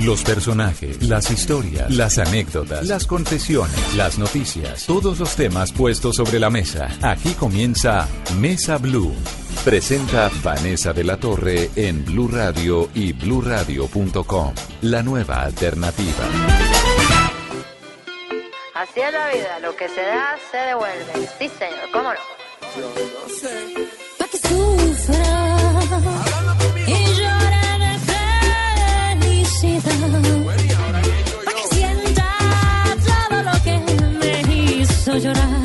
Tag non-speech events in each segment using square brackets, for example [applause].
Los personajes, las historias, las anécdotas, las confesiones, las noticias, todos los temas puestos sobre la mesa. Aquí comienza Mesa Blue. Presenta Vanessa de la Torre en Blue Radio y bluradio.com. La nueva alternativa. Así es la vida, lo que se da se devuelve. Sí, señor, ¿cómo no? Pa' que sufra de felicidad. Pa' que sienta todo lo que me hizo llorar.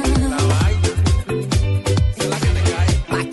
Pa'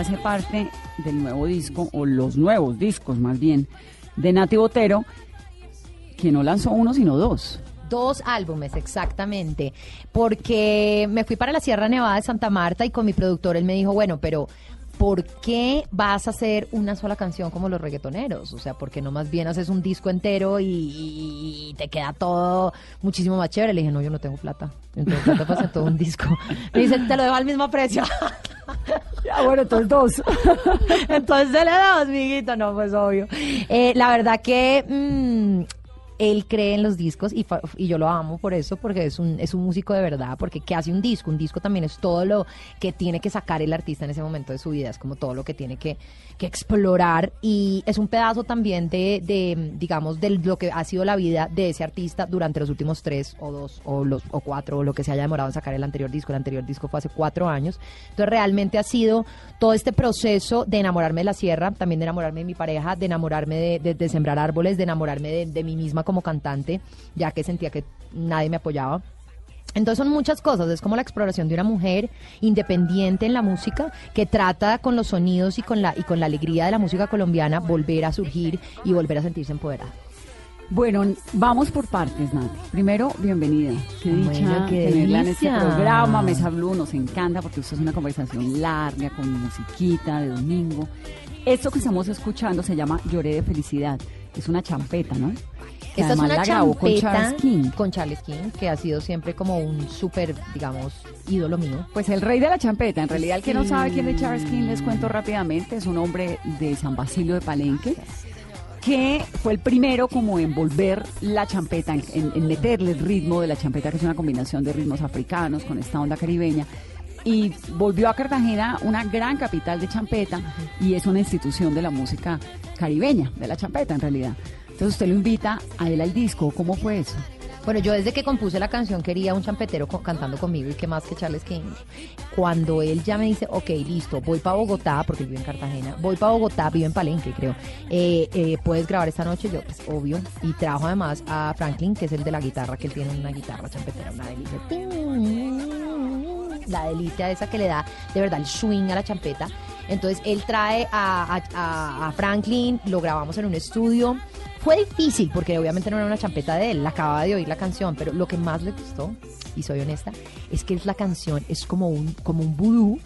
hace parte del nuevo disco, o los nuevos discos más bien, de Nati Botero, que no lanzó uno sino dos. Dos álbumes, exactamente. Porque me fui para la Sierra Nevada de Santa Marta y con mi productor él me dijo, bueno, pero ¿por qué vas a hacer una sola canción como los reggaetoneros? O sea, ¿por qué no más bien haces un disco entero y, y- y te queda todo muchísimo más chévere? Le dije, no, yo no tengo plata. Tengo plata para hacer todo un disco. Me dice, te lo dejo al mismo precio. [laughs] Ah, bueno, entonces dos. [laughs] Entonces le damos, miguito, no, pues obvio. Eh, la verdad que mm, él cree en los discos y, y yo lo amo por eso, porque es un, es un músico de verdad, porque ¿qué hace un disco? Un disco también es todo lo que tiene que sacar el artista en ese momento de su vida, es como todo lo que tiene que, que explorar y es un pedazo también de, de, digamos, de lo que ha sido la vida de ese artista durante los últimos tres o dos o, los, o cuatro o lo que se haya demorado en sacar el anterior disco. El anterior disco fue hace cuatro años. Entonces realmente ha sido todo este proceso de enamorarme de la sierra, también de enamorarme de mi pareja, de enamorarme de, de- de sembrar árboles, de enamorarme de, de mí misma como cantante, ya que sentía que nadie me apoyaba. Entonces son muchas cosas, es como la exploración de una mujer independiente en la música que trata con los sonidos y con la y con la alegría de la música colombiana volver a surgir y volver a sentirse empoderada. Bueno, vamos por partes, Nati. Primero, bienvenida. Qué Bueno, dicha qué tenerla en este delicia. programa. Mesa Blue nos encanta porque esto es una conversación larga con musiquita de domingo. Esto que estamos escuchando se llama Lloré de felicidad. Es una champeta, ¿no? Que Esta es una grabó con champeta Charles King. con Charles King, que ha sido siempre como un súper, digamos, ídolo mío. Pues el rey de la champeta. En realidad, el que no sabe quién es Charles King, les cuento rápidamente. Es un hombre de San Basilio de Palenque que fue el primero como en volver la champeta, en- en meterle el ritmo de la champeta, que es una combinación de ritmos africanos con esta onda caribeña. Y volvió a Cartagena una gran capital de champeta y es una institución de la música caribeña, de la champeta en realidad. Entonces usted lo invita a él al disco. ¿Cómo fue eso? Bueno, yo desde que compuse la canción quería un champetero cantando conmigo y qué más que Charles King. Cuando él ya me dice, ok, listo, voy para Bogotá, porque vive en Cartagena, voy para Bogotá, vive en Palenque, creo. Eh, eh, ¿Puedes grabar esta noche? Yo, pues, obvio. Y trajo además a Franklin, que es el de la guitarra, que él tiene una guitarra champetera, una delicia. La delicia esa que le da, de verdad, el swing a la champeta. Entonces, él trae a- a Franklin, lo grabamos en un estudio. Fue difícil porque obviamente no era una champeta de él, la acababa de oír la canción, pero lo que más le gustó, y soy honesta, es que es la canción es como un, como un vudú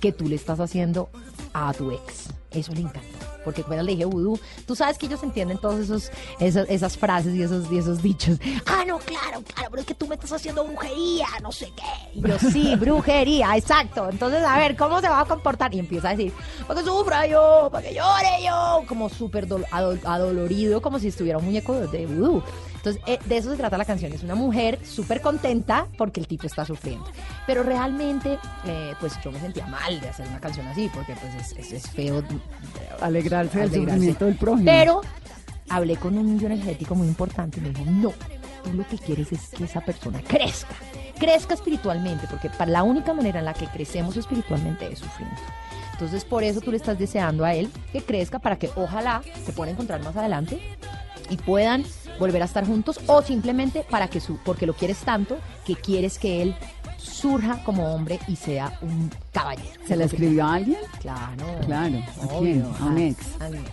que tú le estás haciendo a tu ex. Eso le encanta. Porque apenas le dije vudú, tú sabes que ellos entienden todos esos, esos- esas frases y esos, y esos dichos. Ah, no, claro, claro, pero es que tú me estás haciendo brujería, no sé qué. Y yo, sí, [laughs] brujería, exacto. Entonces, a ver, ¿cómo se va a comportar? Y empieza a decir, para que sufra yo, para que llore yo, como súper dol- adol- adolorido, como si estuviera un muñeco de vudú. Entonces, eh, de eso se trata la canción. Es una mujer súper contenta porque el tipo está sufriendo. Pero realmente, eh, pues yo me sentía mal de hacer una canción así, porque pues es, es- es feo. eh, Alegrarse del sufrimiento del prójimo. Pero hablé con un millón energético muy importante y me dijo, no, tú lo que quieres es que esa persona crezca, crezca espiritualmente, porque para la única manera en la que crecemos espiritualmente es sufriendo. Entonces por eso tú le estás deseando a él que crezca para que ojalá se pueda encontrar más adelante y puedan volver a estar juntos o simplemente para que su porque lo quieres tanto que quieres que él surja como hombre y sea un caballero. ¿Se la escribió a alguien? Claro. Claro. ¿A obvio, quién? ¿A un ex? a mi ex.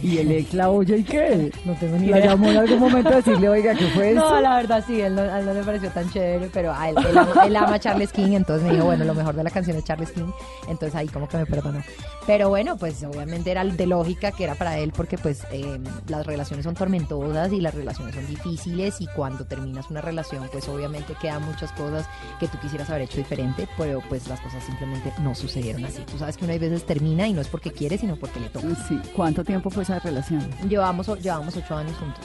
¿Y el ex la oye y qué? No tengo ni ¿La idea. llamó en algún momento a decirle, [laughs] oiga, ¿qué fue eso? No, la verdad sí, él no, a él no le pareció tan chévere, pero a él, él, ama, [laughs] él ama a Charles King, entonces me dijo, bueno, lo mejor de la canción es Charles King, entonces ahí como que me perdonó. Pero bueno, pues obviamente era de lógica que era para él, porque pues eh, las relaciones son tormentosas y las relaciones son difíciles y cuando terminas una relación, pues obviamente quedan muchas cosas que tú quisieras haber hecho diferente, pero pues las cosas simplemente no sucedieron así. Tú sabes que una veces termina y no es porque quiere, sino porque le toca. Sí. ¿Cuánto tiempo fue esa relación? Llevamos, llevamos ocho años juntos.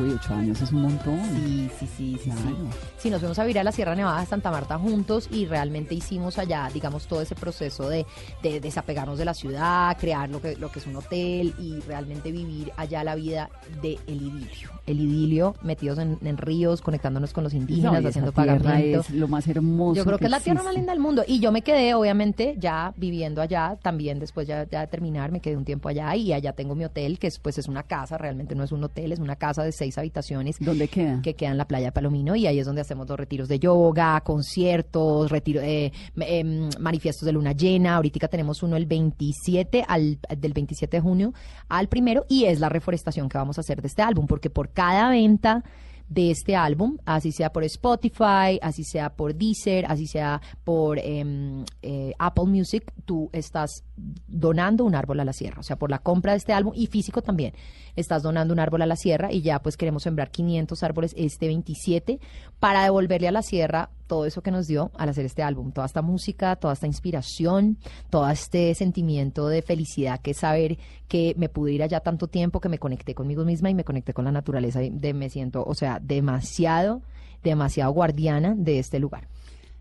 Uy, ocho años es un montón. Sí, sí, sí, sí. Claro. Sí, nos fuimos a vivir a la Sierra Nevada de Santa Marta juntos y realmente hicimos allá, digamos, todo ese proceso de, de desapegarnos de la ciudad, crear lo que, lo que es un hotel y realmente vivir allá la vida de el idilio. El idilio, metidos en, en ríos, conectándonos con los indígenas, No, haciendo es lo más hermoso. Yo creo que es la tierra más linda del mundo. Y yo me quedé, obviamente, ya viviendo allá, también después ya, ya de terminar, me quedé un tiempo allá y allá tengo mi hotel, que es, pues es una casa, realmente no es un hotel, es una casa de seis habitaciones ¿Dónde queda? que queda en la playa Palomino y ahí es donde hacemos los retiros de yoga, conciertos, retiro, eh, em, manifiestos de luna llena. Ahorita tenemos uno el 27 al del 27 de junio al primero y es la reforestación que vamos a hacer de este álbum porque por cada venta de este álbum, así sea por Spotify, así sea por Deezer, así sea por em, eh, Apple Music, tú estás donando un árbol a la sierra. O sea, por la compra de este álbum y físico también, estás donando un árbol a la sierra y ya pues queremos sembrar 500 árboles este 27 para devolverle a la sierra todo eso que nos dio al hacer este álbum, toda esta música, toda esta inspiración, todo este sentimiento de felicidad que es saber que me pude ir allá tanto tiempo, que me conecté conmigo misma y me conecté con la naturaleza, y de, me siento, o sea, demasiado, demasiado guardiana de este lugar.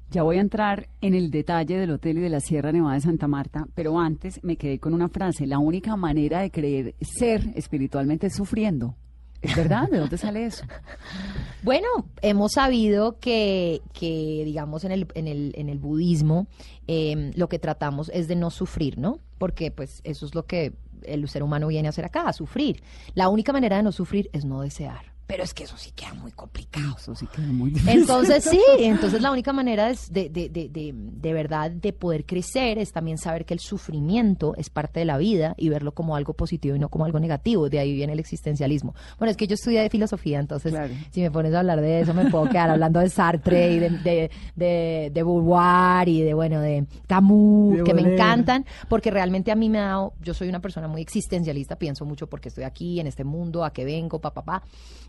Ya voy a entrar en el detalle del hotel y de la Sierra Nevada de Santa Marta, pero antes me quedé con una frase. La única manera de creer ser espiritualmente es sufriendo. ¿Es verdad? ¿De dónde sale eso? [laughs] Bueno, hemos sabido que, que digamos, en el, en el, en el budismo eh, lo que tratamos es de no sufrir, ¿no? Porque pues eso es lo que el ser humano viene a hacer acá, a sufrir. La única manera de no sufrir es no desear. Pero es que eso sí queda muy complicado. Eso sí queda muy difícil. Entonces sí, [laughs] entonces la única manera es de, de, de, de, de verdad de poder crecer es también saber que el sufrimiento es parte de la vida y verlo como algo positivo y no como algo negativo. De ahí viene el existencialismo. Bueno, es que yo estudié de filosofía, entonces Claro. si me pones a hablar de eso me puedo quedar hablando de Sartre y de, de, de, de Beauvoir y de, bueno, de Camus, De que me encantan, porque realmente a mí me ha dado, yo soy una persona muy existencialista, pienso mucho porque estoy aquí en este mundo, a qué vengo, pa, pa, pa,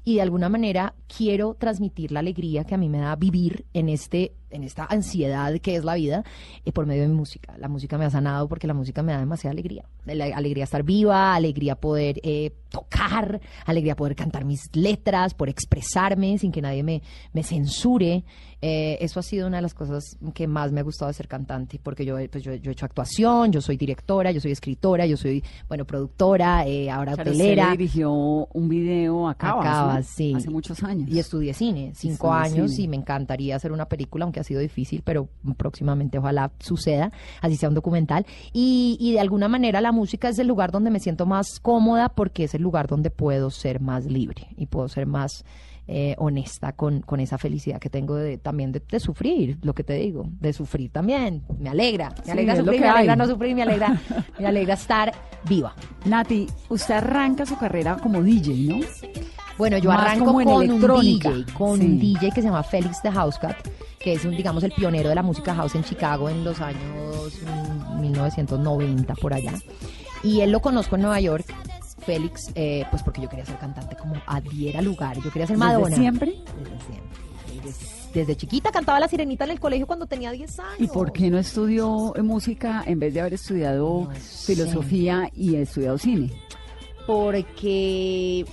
y de alguna manera quiero transmitir la alegría que a mí me da vivir en este en esta ansiedad que es la vida eh, por medio de mi música. La música me ha sanado porque la música me da demasiada alegría. La alegría estar viva, alegría poder eh, tocar, alegría poder cantar mis letras, por expresarme sin que nadie me, me censure. Eh, eso ha sido una de las cosas que más me ha gustado de ser cantante, porque yo, pues yo, yo he hecho actuación, yo soy directora, yo soy escritora, yo soy, bueno, productora, eh, ahora usted hotelera. le dirigió un video a Cabas, A Cabas, ¿no? sí. Hace muchos años. Y estudié cine, cinco Estudié años, cine. y me encantaría hacer una película, aunque ha sido difícil, pero próximamente ojalá suceda, así sea un documental. Y, y de alguna manera la música es el lugar donde me siento más cómoda porque es el lugar donde puedo ser más libre y puedo ser más eh, honesta con, con esa felicidad que tengo de, también de, de sufrir, lo que te digo, de sufrir también. Me alegra, me Sí, alegra sufrir, me alegra hay. no sufrir, me alegra, [laughs] me alegra estar viva. Nati, usted arranca su carrera como DJ, ¿no? Bueno, yo Más arranco como en con un. DJ, con Sí. un DJ que se llama Félix de Housecat, que es un, digamos, el pionero de la música house en Chicago en los años mm, 1990 por allá. Y él lo conozco en Nueva York, Félix, eh, pues porque yo quería ser cantante como adhiera lugar. Yo quería ser ¿Desde Madonna. siempre? Desde siempre. Desde, desde chiquita cantaba la sirenita en el colegio cuando tenía 10 años. ¿Y por qué no estudió eh, música en vez de haber estudiado No filosofía y estudiado cine? Porque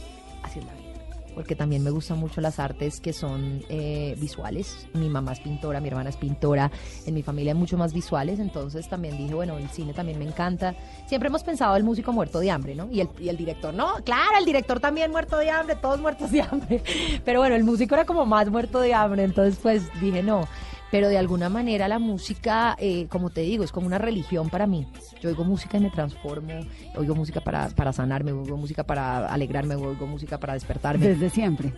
Porque también me gustan mucho las artes que son eh, visuales. Mi mamá es pintora, mi hermana es pintora. En mi familia hay mucho más visuales. Entonces también dije, bueno, el cine también me encanta. Siempre hemos pensado el músico muerto de hambre, ¿no? Y el, y el director, no, claro, el director también muerto de hambre, todos muertos de hambre. [laughs] Pero bueno, el músico era como más muerto de hambre. Entonces pues dije, no. Pero de alguna manera la música, eh, como te digo, es como una religión para mí. Yo oigo música y me transformo, oigo música para, para sanarme, oigo música para alegrarme, oigo música para despertarme. Desde siempre.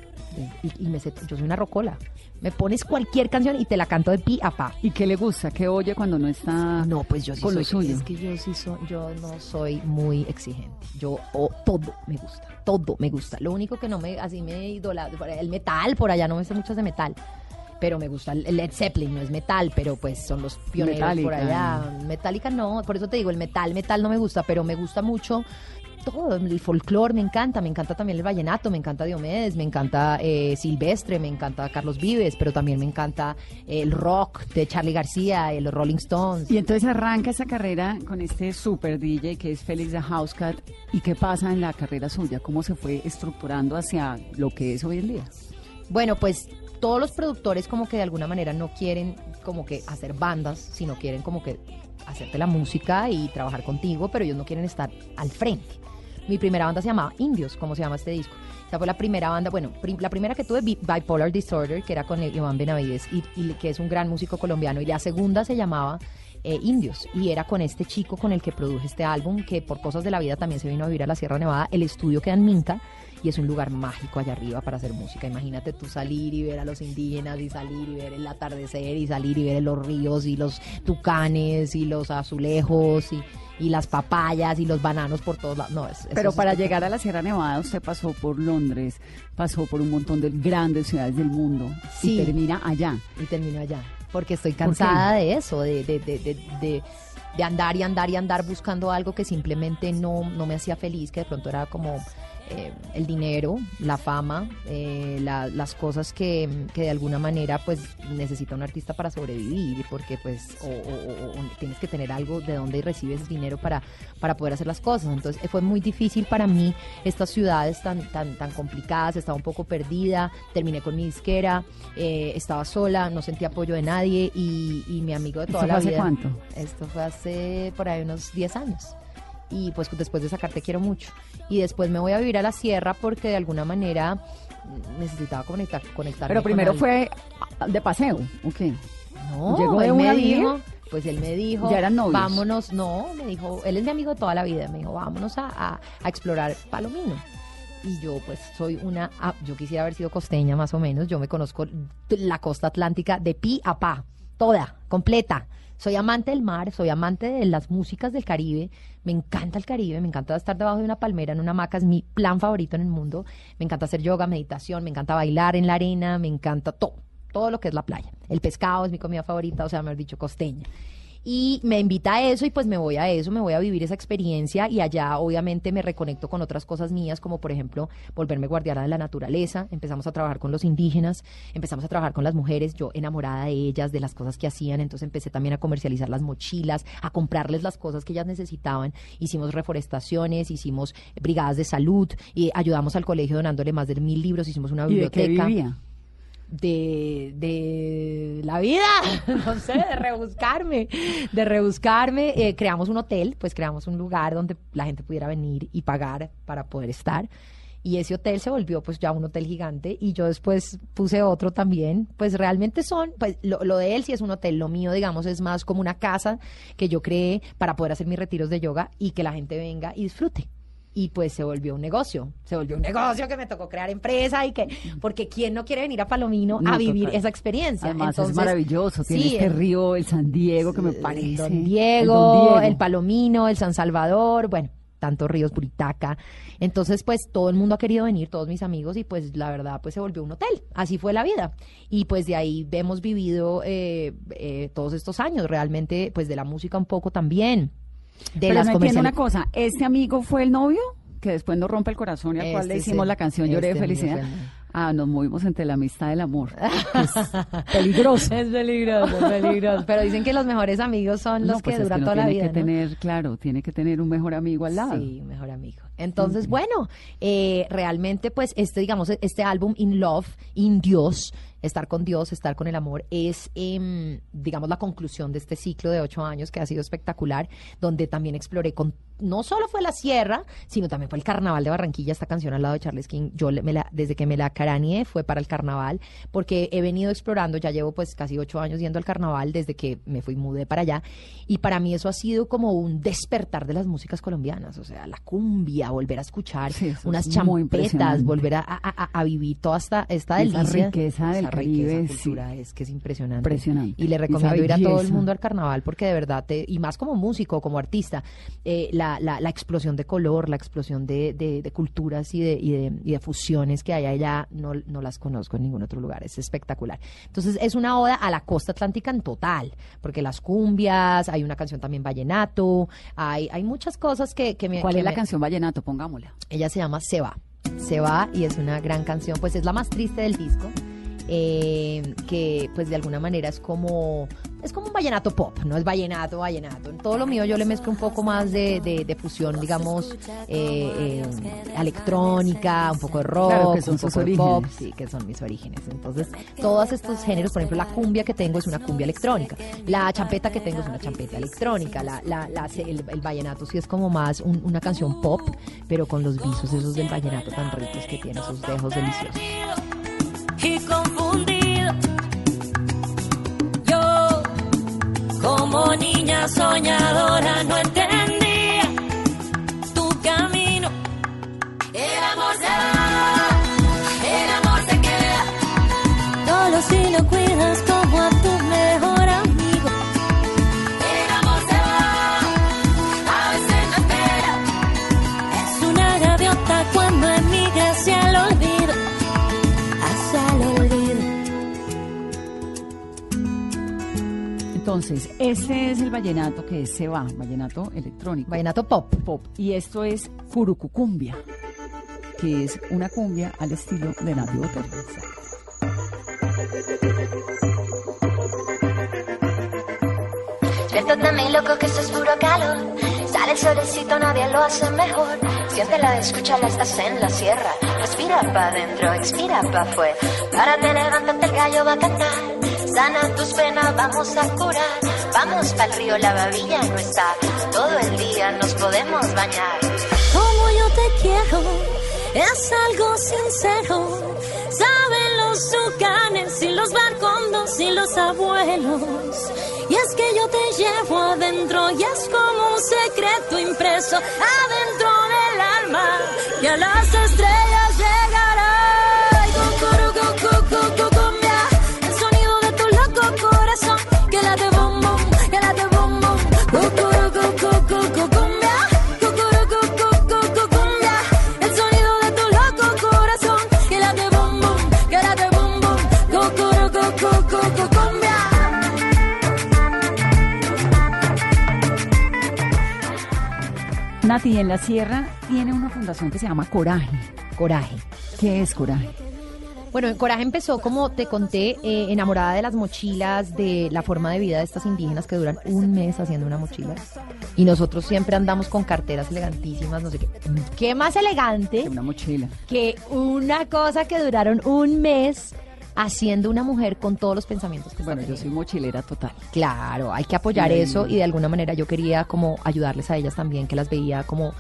Y, y me sé- yo soy una rocola. Me pones cualquier canción y te la canto de pi a pa. ¿Y qué le gusta? ¿Qué oye cuando no está No, pues yo sí con soy, lo suyo? es que yo sí soy, yo no soy muy exigente. Yo o todo me gusta, todo me gusta. Lo único que no me, así me idolatra, el metal por allá no me sé muchos de metal. Pero me gusta Led Zeppelin, no es metal, pero pues son los pioneros por allá. Metallica no, por eso te digo, el metal, metal no me gusta, pero me gusta mucho todo, el folclore me encanta, me encanta también el vallenato, me encanta Diomedes, me encanta eh, Silvestre, me encanta Carlos Vives, pero también me encanta el rock de Charlie García, el Rolling Stones. Y entonces arranca esa carrera con este super DJ que es Félix the Housecat. ¿Y qué pasa en la carrera suya? ¿Cómo se fue estructurando hacia lo que es hoy en día? Bueno, pues todos los productores como que de alguna manera no quieren como que hacer bandas, sino quieren como que hacerte la música y trabajar contigo, pero ellos no quieren estar al frente. Mi primera banda se llamaba Indios, como se llama este disco. Esa fue la primera banda, bueno, la primera que tuve, Bi- Bipolar Disorder, que era con Iván Benavides, y, y que es un gran músico colombiano. Y la segunda se llamaba eh, Indios, y era con este chico con el que produje este álbum, que por cosas de la vida también se vino a vivir a la Sierra Nevada. El estudio queda en Minca, y es un lugar mágico allá arriba para hacer música. Imagínate tú salir y ver a los indígenas y salir y ver el atardecer y salir y ver los ríos y los tucanes y los azulejos y, y las papayas y los bananos por todos lados. No, es, eso Pero para llegar a la Sierra Nevada usted pasó por Londres, pasó por un montón de grandes ciudades del mundo Sí. y termina allá. y termino allá. Porque estoy cansada de eso, de, de, de, de, de- de andar y andar y andar buscando algo que simplemente no, no me hacía feliz, que de pronto era como eh, el dinero, la fama, eh, la- las cosas que, que de alguna manera pues necesita un artista para sobrevivir, porque pues o, o- o- o tienes que tener algo de donde recibes dinero para, para poder hacer las cosas. Entonces eh, fue muy difícil para mí estas ciudades tan, tan, tan complicadas, estaba un poco perdida, terminé con mi disquera, eh, estaba sola, no sentía apoyo de nadie y, y mi amigo de toda ¿Esto la fue hace cuánto? Esto fue hace por ahí unos 10 años. Y pues después de sacar Te quiero mucho. Y después me voy a vivir a la sierra porque de alguna manera necesitaba conectar, conectarme Pero primero fue de paseo, ¿ok? No, ¿Llegó de él una dijo, pues él me dijo, ¿Ya eran novios? vámonos, no, me dijo, él es mi amigo de toda la vida, me dijo, vámonos a, a- a explorar Palomino. Y yo pues soy una, ah, yo quisiera haber sido costeña más o menos, yo me conozco la costa atlántica de pi a pa, toda, completa. Soy amante del mar, soy amante de las músicas del Caribe, me encanta el Caribe, me encanta estar debajo de una palmera en una hamaca, es mi plan favorito en el mundo, me encanta hacer yoga, meditación, me encanta bailar en la arena, me encanta todo, todo lo que es la playa. El pescado es mi comida favorita, o sea, mejor dicho, costeña. Y me invita a eso y pues me voy a eso, me voy a vivir esa experiencia y allá obviamente me reconecto con otras cosas mías, como por ejemplo volverme guardiana de la naturaleza, empezamos a trabajar con los indígenas, empezamos a trabajar con las mujeres, yo enamorada de ellas, de las cosas que hacían, entonces empecé también a comercializar las mochilas, a comprarles las cosas que ellas necesitaban, hicimos reforestaciones, hicimos brigadas de salud y ayudamos al colegio donándole más de mil libros, hicimos una ¿Y de qué biblioteca. vivía? De, de la vida, [laughs] no sé, de rebuscarme, de rebuscarme. Eh, creamos un hotel, pues creamos un lugar donde la gente pudiera venir y pagar para poder estar. Y ese hotel se volvió pues ya un hotel gigante y yo después puse otro también. Pues realmente son, pues lo, lo de él sí es un hotel, lo mío digamos es más como una casa que yo creé para poder hacer mis retiros de yoga y que la gente venga y disfrute y pues se volvió un negocio, se volvió un negocio que me tocó crear empresa y que, porque quién no quiere venir a Palomino No, a vivir total. esa experiencia. Además es Entonces, maravilloso, tiene sí, este el- río, el San Diego, que me el parece. El Diego, Don Diego. el Palomino, el San Salvador, bueno, tantos ríos, Buritaca. Entonces, pues todo el mundo ha querido venir, todos mis amigos, y pues la verdad, pues se volvió un hotel. Así fue la vida. Y pues de ahí hemos vivido eh, eh, todos estos años, realmente, pues de la música un poco también. De Pero las no entiendo una cosa, ¿este amigo fue el novio? Que después nos rompe el corazón y al cual le Este hicimos la canción Lloré de este felicidad. Ah, nos movimos entre la amistad y el amor. [laughs] Es peligroso. Es peligroso, es peligroso. Pero dicen que los mejores amigos son No, los pues que duran toda la tiene vida. que ¿no? tener, claro, tiene que tener un mejor amigo al lado. Sí, mejor amigo. Entonces, bueno, eh, realmente, pues, este, digamos, este álbum In Love, In Dios, estar con Dios, estar con el amor, es, em, digamos, la conclusión de este ciclo de ocho años que ha sido espectacular, donde también exploré con, no solo fue la sierra, sino también fue el carnaval de Barranquilla, esta canción al lado de Charles King, yo me la, desde que me la caraneé fue para el carnaval, porque he venido explorando, ya llevo pues casi ocho años yendo al carnaval desde que me fui, mudé para allá, y para mí eso ha sido como un despertar de las músicas colombianas, o sea, la cumbia, volver a escuchar Sí, unas champetas, volver a, a- a- a vivir toda esta, esta Esa delicia. riqueza del Caribe, riqueza, cultura, sí. es que es impresionante. Impresionante. Y le recomiendo ir a todo el mundo al carnaval porque de verdad, te, y más como músico, como artista, eh, la, la, la explosión de color, la explosión de, de, de culturas y de, y, de, y de fusiones que hay allá, no, no las conozco en ningún otro lugar, es espectacular. Entonces es una oda a la costa atlántica en total, porque las cumbias, hay una canción también vallenato, hay, hay muchas cosas que, que me... ¿Cuál que es la me- canción Vallenato? Pongámosla. ella se llama Se va. Se va y es una gran canción, pues es la más triste del disco. Eh, que pues de alguna manera es como es como un vallenato pop, no es vallenato, vallenato. En todo lo mío yo le mezclo un poco más de, de- de fusión, digamos, eh, eh, electrónica, un poco de rock, Claro, que son un poco de pop, sí, que son mis orígenes. Entonces, todos estos géneros, por ejemplo, la cumbia que tengo es una cumbia electrónica, la champeta que tengo es una champeta electrónica, la, la- la- el, el vallenato sí es como más un- una canción pop, pero con los visos esos del vallenato tan ricos que tiene, esos dejos deliciosos. Y confundido. Yo, como niña soñadora, no entendía Entonces, este es el vallenato que Se va, vallenato electrónico. Vallenato pop. pop. Y esto es Curucucumbia, que es una cumbia al estilo de Nati Botero. Despierta mi loco que esto es puro calor. Sale el solecito, nadie lo hace mejor. Siéntela, escúchala, estás en la sierra. Respira pa' adentro, expira pa' afuera. Párate, levántate, el gallo va a cantar. Sana tus penas, vamos a curar. Vamos pa'l río, la babilla no está. Todo el día nos podemos bañar. Como yo te quiero, es algo sincero. Saben los tucanes y los barcondos y los abuelos. Y es que yo te llevo adentro y es como un secreto impreso adentro del alma. Y a las estrellas Nati, en la sierra tiene una fundación que se llama Coraje. Coraje. ¿Qué es Coraje? Bueno, Coraje empezó, como te conté, eh, enamorada de las mochilas, de la forma de vida de estas indígenas que duran un mes haciendo una mochila. Y nosotros siempre andamos con carteras elegantísimas, no sé qué. ¿Qué más elegante Una mochila. que una cosa que duraron un mes haciendo una mujer con todos los pensamientos que está Bueno, yo teniendo? soy mochilera total. Claro, hay que apoyar Sí. eso y de alguna manera yo quería como ayudarles a ellas también, que las veía como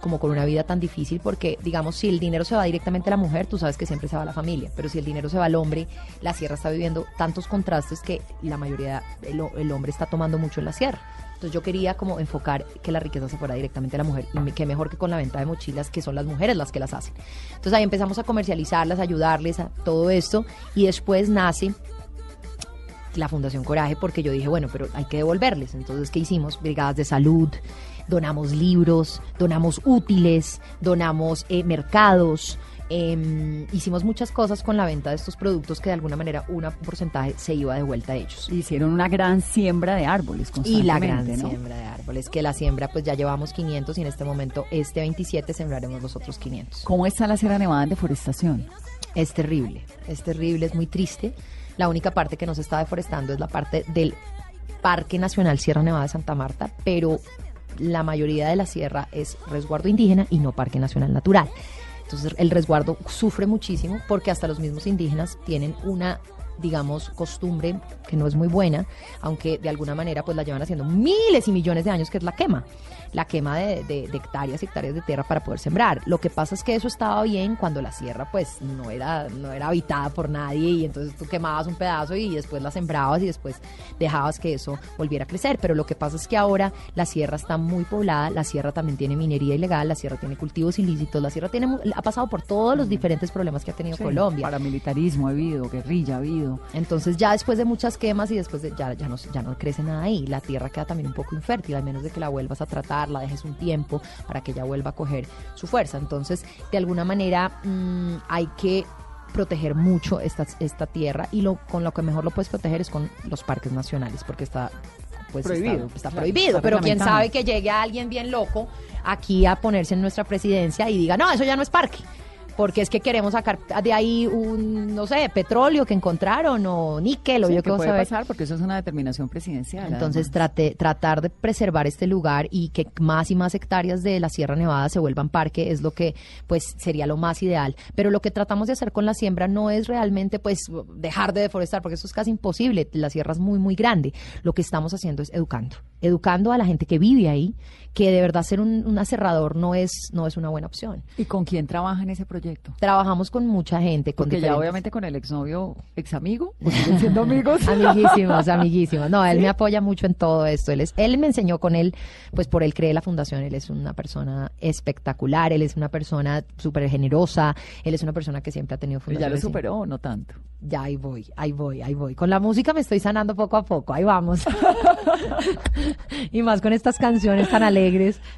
como con una vida tan difícil porque digamos si el dinero se va directamente a la mujer tú sabes que siempre se va a la familia pero si el dinero se va al hombre la sierra está viviendo tantos contrastes que la mayoría el, el hombre está tomando mucho en la sierra entonces yo quería como enfocar que la riqueza se fuera directamente a la mujer y me- que mejor que con la venta de mochilas que son las mujeres las que las hacen entonces ahí empezamos a comercializarlas a ayudarles a todo esto y después nace la Fundación Coraje porque yo dije, bueno, pero hay que devolverles. Entonces, ¿qué hicimos? Brigadas de salud, donamos libros, donamos útiles, donamos eh, mercados, Em, hicimos muchas cosas con la venta de estos productos que de alguna manera un porcentaje se iba de vuelta a ellos. Hicieron una gran siembra de árboles Y la gran siembra de árboles, que la siembra pues ya llevamos 500 y en este momento, este 27, sembraremos los otros 500. ¿Cómo está la Sierra Nevada en deforestación? Es terrible, es terrible, es muy triste. La única parte que no se está deforestando es la parte del Parque Nacional Sierra Nevada de Santa Marta, pero la mayoría de la sierra es resguardo indígena y no Parque Nacional Natural. Entonces el resguardo sufre muchísimo porque hasta los mismos indígenas tienen una digamos, costumbre que no es muy buena, aunque de alguna manera pues la llevan haciendo miles y millones de años, que es la quema. La quema de, de- de hectáreas y hectáreas de tierra para poder sembrar. Lo que pasa es que eso estaba bien cuando la sierra pues no era, no era habitada por nadie y entonces tú quemabas un pedazo y después la sembrabas y después dejabas que eso volviera a crecer. Pero lo que pasa es que ahora la sierra está muy poblada, la sierra también tiene minería ilegal, la sierra tiene cultivos ilícitos, la sierra tiene, ha pasado por todos los diferentes problemas que ha tenido Sí, Colombia. Paramilitarismo ha habido, guerrilla ha habido. Entonces ya después de muchas quemas y después de ya, ya, no, ya no crece nada ahí, la tierra queda también un poco infértil, al menos de que la vuelvas a tratar, la dejes un tiempo para que ella vuelva a coger su fuerza. Entonces, de alguna manera mm, hay que proteger mucho esta, esta tierra y lo con lo que mejor lo puedes proteger es con los parques nacionales, porque está pues Prohibido, está, prohibido, está pero quién sabe que llegue alguien bien loco aquí a ponerse en nuestra presidencia y diga, no, eso ya no es parque. Porque es que queremos sacar de ahí un, no sé, petróleo que encontraron o níquel o Sí, yo que qué puede saber. pasar porque eso es una determinación presidencial. Entonces trate, tratar de preservar este lugar y que más y más hectáreas de la Sierra Nevada se vuelvan parque es lo que pues sería lo más ideal. Pero lo que tratamos de hacer con la siembra no es realmente pues dejar de deforestar porque eso es casi imposible. La sierra es muy muy grande. Lo que estamos haciendo es educando, educando a la gente que vive ahí que de verdad ser un, un aserrador no es no es una buena opción. ¿Y con quién trabaja en ese proyecto? Trabajamos con mucha gente, con Porque ya obviamente con el exnovio, [laughs] pues siguen siendo amigos. [laughs] Amiguísimos, amiguísimos. No, él me apoya mucho en todo esto. Él, es, él me enseñó con él, pues por él cree la fundación. Él es una persona espectacular, él es una persona súper generosa, él es una persona que siempre ha tenido Pero ya lo superó, no tanto. Ya ahí voy, ahí voy, ahí voy. Con la música me estoy sanando poco a poco, ahí vamos. [laughs] y más con estas canciones tan alegres,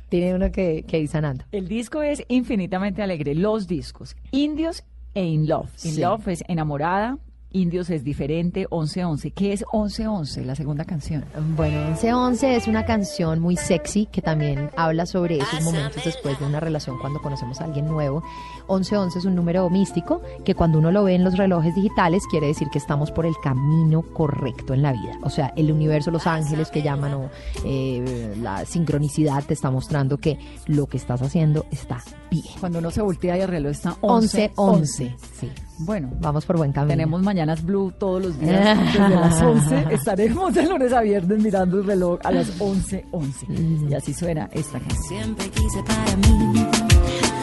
tiene uno que, que ir sanando. El disco es infinitamente alegre. Los discos, Indios e In Love. In Sí. Love es enamorada, Indios es diferente, 11-11. ¿Qué es 11-11, la segunda canción? Bueno, 1111 es una canción muy sexy que también habla sobre esos momentos después de una relación cuando conocemos a alguien nuevo. 1111 es un número místico que cuando uno lo ve en los relojes digitales quiere decir que estamos por el camino correcto en la vida. O sea, el universo, los ángeles que llaman o eh, la sincronicidad te está mostrando que lo que estás haciendo está bien. Cuando uno se voltea y el reloj está 11 11-11. 11. Sí, Bueno, vamos por buen camino. tenemos Mañanas Blue todos los días desde las [laughs] 11. Estaremos de lunes a viernes mirando el reloj a las 11-11. Y así suena esta canción. Siempre quise para mí,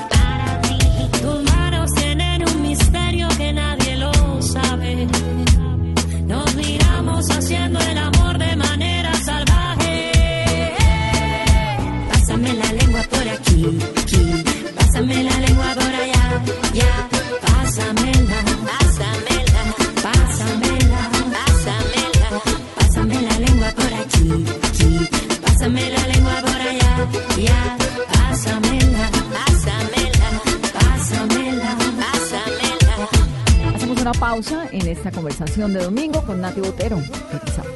para ti. Tus manos tienen un misterio que nadie lo sabe. Nos miramos haciendo el amor de manera salvaje. Pásame la lengua por aquí, una pausa en esta conversación de domingo con Nati Botero. Regresamos.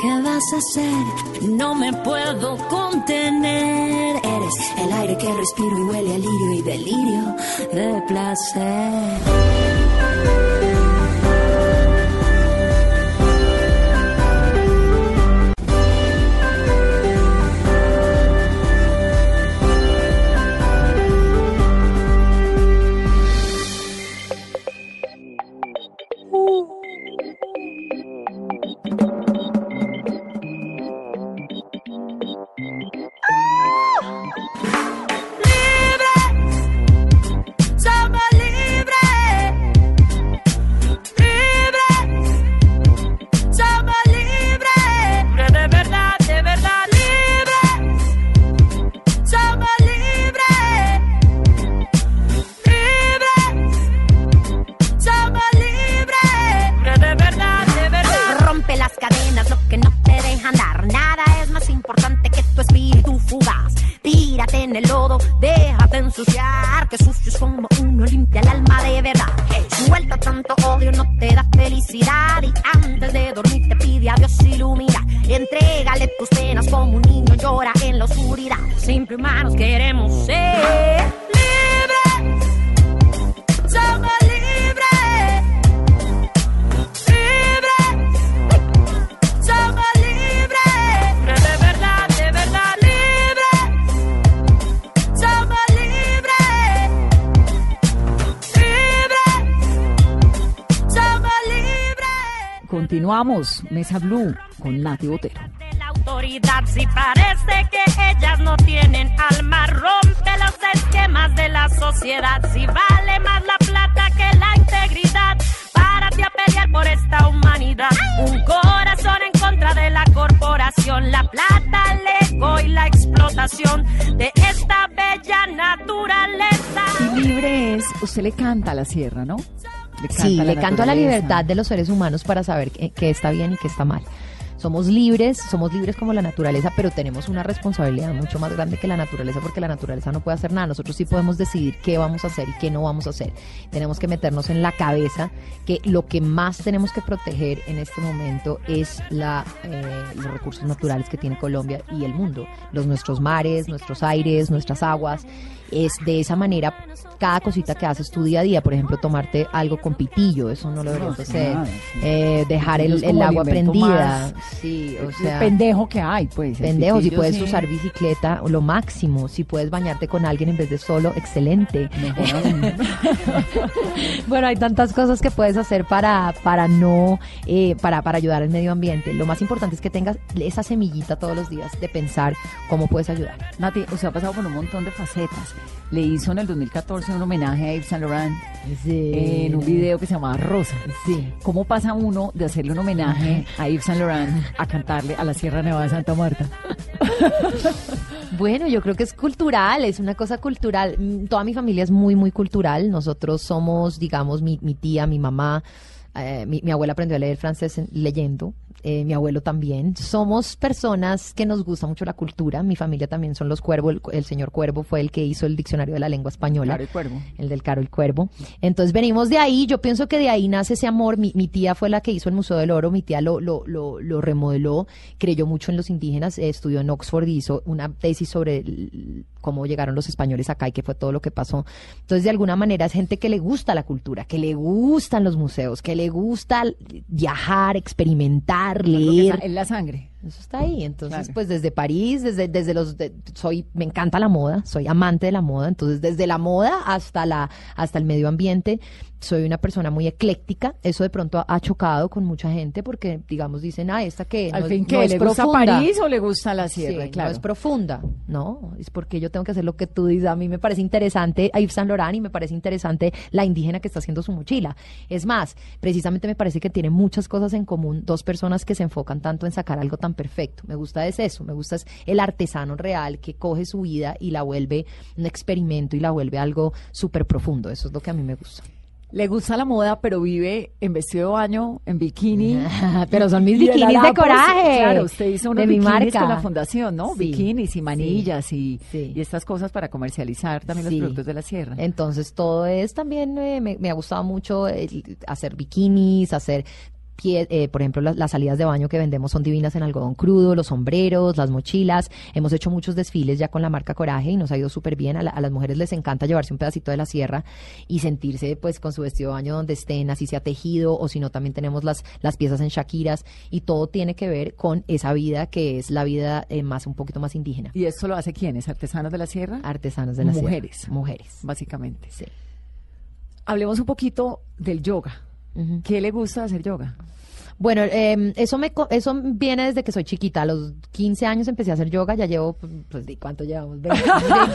Qué vas a hacer, no me puedo contener. Eres el aire que respiro y huele a lirio y delirio de placer. Continuamos, Mesa Blue con Nati Botero. la autoridad si parece que ellas no tienen alma rompe los esquemas de la sociedad si vale más la plata que la integridad párate a pelear por esta humanidad un corazón en contra de la corporación la plata el ego y la explotación de esta bella naturaleza Y libre es, usted le canta a la sierra, ¿no? Le Sí, le canto a la libertad de los seres humanos para saber qué, qué está bien y qué está mal. Somos libres, somos libres como la naturaleza, pero tenemos una responsabilidad mucho más grande que la naturaleza porque la naturaleza no puede hacer nada. Nosotros sí podemos decidir qué vamos a hacer y qué no vamos a hacer. Tenemos que meternos en la cabeza que lo que más tenemos que proteger en este momento es la, eh, los recursos naturales que tiene Colombia y el mundo. Los nuestros mares, nuestros aires, nuestras aguas. Es de esa manera cada cosita que haces tu día a día, por ejemplo, tomarte algo con pitillo, eso no lo deberías No, hacer. sí. Eh, dejar el, el agua prendida. Sí, o sea, pendejo que hay, pues. pendejo, si puedes sí. usar bicicleta, lo máximo. Si puedes bañarte con alguien en vez de solo, excelente. [laughs] Bueno, hay tantas cosas que puedes hacer para, para no, eh, para, para ayudar al medio ambiente. Lo más importante es que tengas esa semillita todos los días de pensar cómo puedes ayudar. Nati, usted ha pasado por un montón de facetas. Le hizo en el 2014 un homenaje a Yves Saint Laurent en un video que se llamaba Rosa. Sí. ¿Cómo pasa uno de hacerle un homenaje a Yves Saint Laurent a cantarle a la Sierra Nevada de Santa Marta? [laughs] Bueno, yo creo que es cultural, es una cosa cultural. Mm, Toda mi familia es muy, muy cultural. Nosotros somos, digamos, mi, mi tía, mi mamá, eh, mi, mi abuela aprendió a leer francés en- leyendo, eh, mi abuelo también. Somos personas que nos gusta mucho la cultura. Mi familia también son los cuervos. El, el señor Cuervo fue el que hizo el diccionario de la lengua española. Claro, el cuervo. El del Caro el Cuervo. Entonces venimos de ahí, yo pienso que de ahí nace ese amor. Mi, mi tía fue la que hizo el Museo del Oro, mi tía lo, lo, lo, lo remodeló, creyó mucho en los indígenas, eh, estudió en Oxford y hizo una tesis sobre el- cómo llegaron los españoles acá y qué fue todo lo que pasó. Entonces de alguna manera es gente que le gusta la cultura, que le gustan los museos, que le gusta viajar, experimentar, Leer. en la sangre. Eso está ahí. Entonces, Claro. pues desde París, desde, desde los, de- soy, me encanta la moda, soy amante de la moda. Entonces, desde la moda hasta la, hasta el medio ambiente, soy una persona muy ecléctica. Eso de pronto ha, chocado con mucha gente porque, digamos, dicen, ah, esta que Al no, fin, es ¿Le gusta profunda. París o le gusta la Sí, Sierra? claro. no es profunda, no, es porque yo tengo que hacer lo que tú dices. A mí me parece interesante a Yves Saint Laurent y me parece interesante la indígena que está haciendo su mochila. Es más, precisamente me parece que tiene muchas cosas en común dos personas que se enfocan tanto en sacar algo tan perfecto. Me gusta es eso, me gusta es el artesano real que coge su vida y la vuelve un experimento y la vuelve algo súper profundo. Eso es lo que a mí me gusta. Le gusta la moda, pero vive en vestido de baño, en bikini. [laughs] Pero son mis bikinis de coraje. Claro, usted hizo unos de mi bikinis marca. con la fundación, ¿no? Sí, bikinis y manillas y, sí. y estas cosas para comercializar también los productos de la sierra. Entonces todo es también, eh, me, me ha gustado mucho el hacer bikinis, hacer... eh, por ejemplo, las, las salidas de baño que vendemos son divinas en algodón crudo, los sombreros, las mochilas. Hemos hecho muchos desfiles ya con la marca Coraje y nos ha ido súper bien. A, la- a las mujeres les encanta llevarse un pedacito de la sierra y sentirse pues con su vestido de baño donde estén, así sea tejido o si no también tenemos las, las piezas en Shakiras y todo tiene que ver con esa vida que es la vida eh, más un poquito más indígena. ¿Y esto lo hace quiénes? ¿Artesanos de la sierra? Artesanos de la sierra. Mujeres. Mujeres. Básicamente. Sí. Hablemos un poquito del yoga. ¿Qué le gusta hacer yoga? Bueno, eh, eso me eso viene desde que soy chiquita. A los 15 años empecé a hacer yoga. Ya llevo, pues, ¿de ¿cuánto llevamos? 20,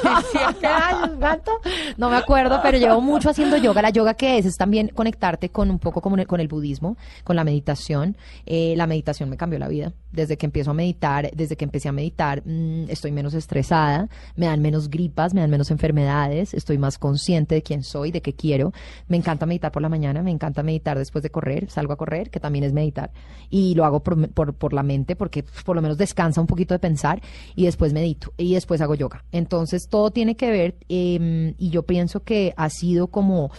27 [laughs] años, ¿cuánto? No me acuerdo, pero llevo mucho haciendo yoga. La yoga que es es también conectarte con un poco como con el budismo, con la meditación. Eh, la meditación me cambió la vida. Desde que empiezo a meditar, desde que empecé a meditar, mm, estoy menos estresada, me dan menos gripas, me dan menos enfermedades, estoy más consciente de quién soy, de qué quiero. Me encanta meditar por la mañana, me encanta meditar después de correr, salgo a correr, que también es meditar, y lo hago por, por, por la mente, porque por lo menos descansa un poquito de pensar, y después medito, y después hago yoga. Entonces todo tiene que ver, eh, y yo pienso que ha sido como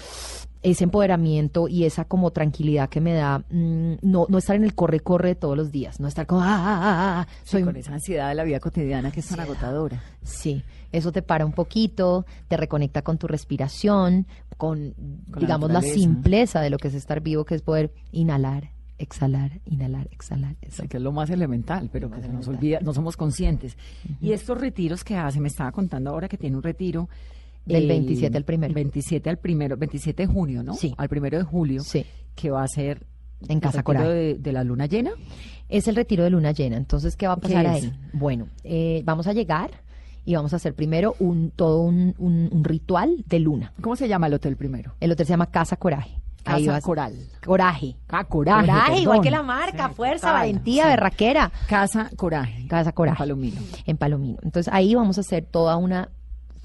ese empoderamiento y esa como tranquilidad que me da mm, no, no estar en el corre-corre de todos los días, no estar como, ah, ah, ah, ah, Sí, soy con esa ansiedad de la vida cotidiana que es tan agotadora. Sí, eso te para un poquito, te reconecta con tu respiración, con, la digamos, la, naturaleza. simpleza de lo que es estar vivo, que es poder inhalar, exhalar, inhalar, exhalar. Eso. Sí, que es lo más elemental, pero que se nos olvida, no somos conscientes. Y estos retiros que hace, me estaba contando ahora que tiene un retiro. Del el 27 al primero. 27 al primero, 27 de junio, ¿no? Sí. Al primero de julio. Sí. Que va a ser En Casa Coral. de, de la luna llena. Es el retiro de luna llena. Entonces, ¿qué va a ¿Qué pasar ahí? Bueno, eh, vamos a llegar y vamos a hacer primero un todo un, un- un ritual de luna. ¿Cómo se llama el hotel primero? El hotel se llama Casa Coraje. Ahí Casa vas- Coral. Coraje. Ah, coraje. Coraje, igual que la marca, Sí, fuerza, valentía, sí. berraquera. Casa Coraje. Casa Coraje. Palomino. En Palomino. Entonces ahí vamos a hacer toda una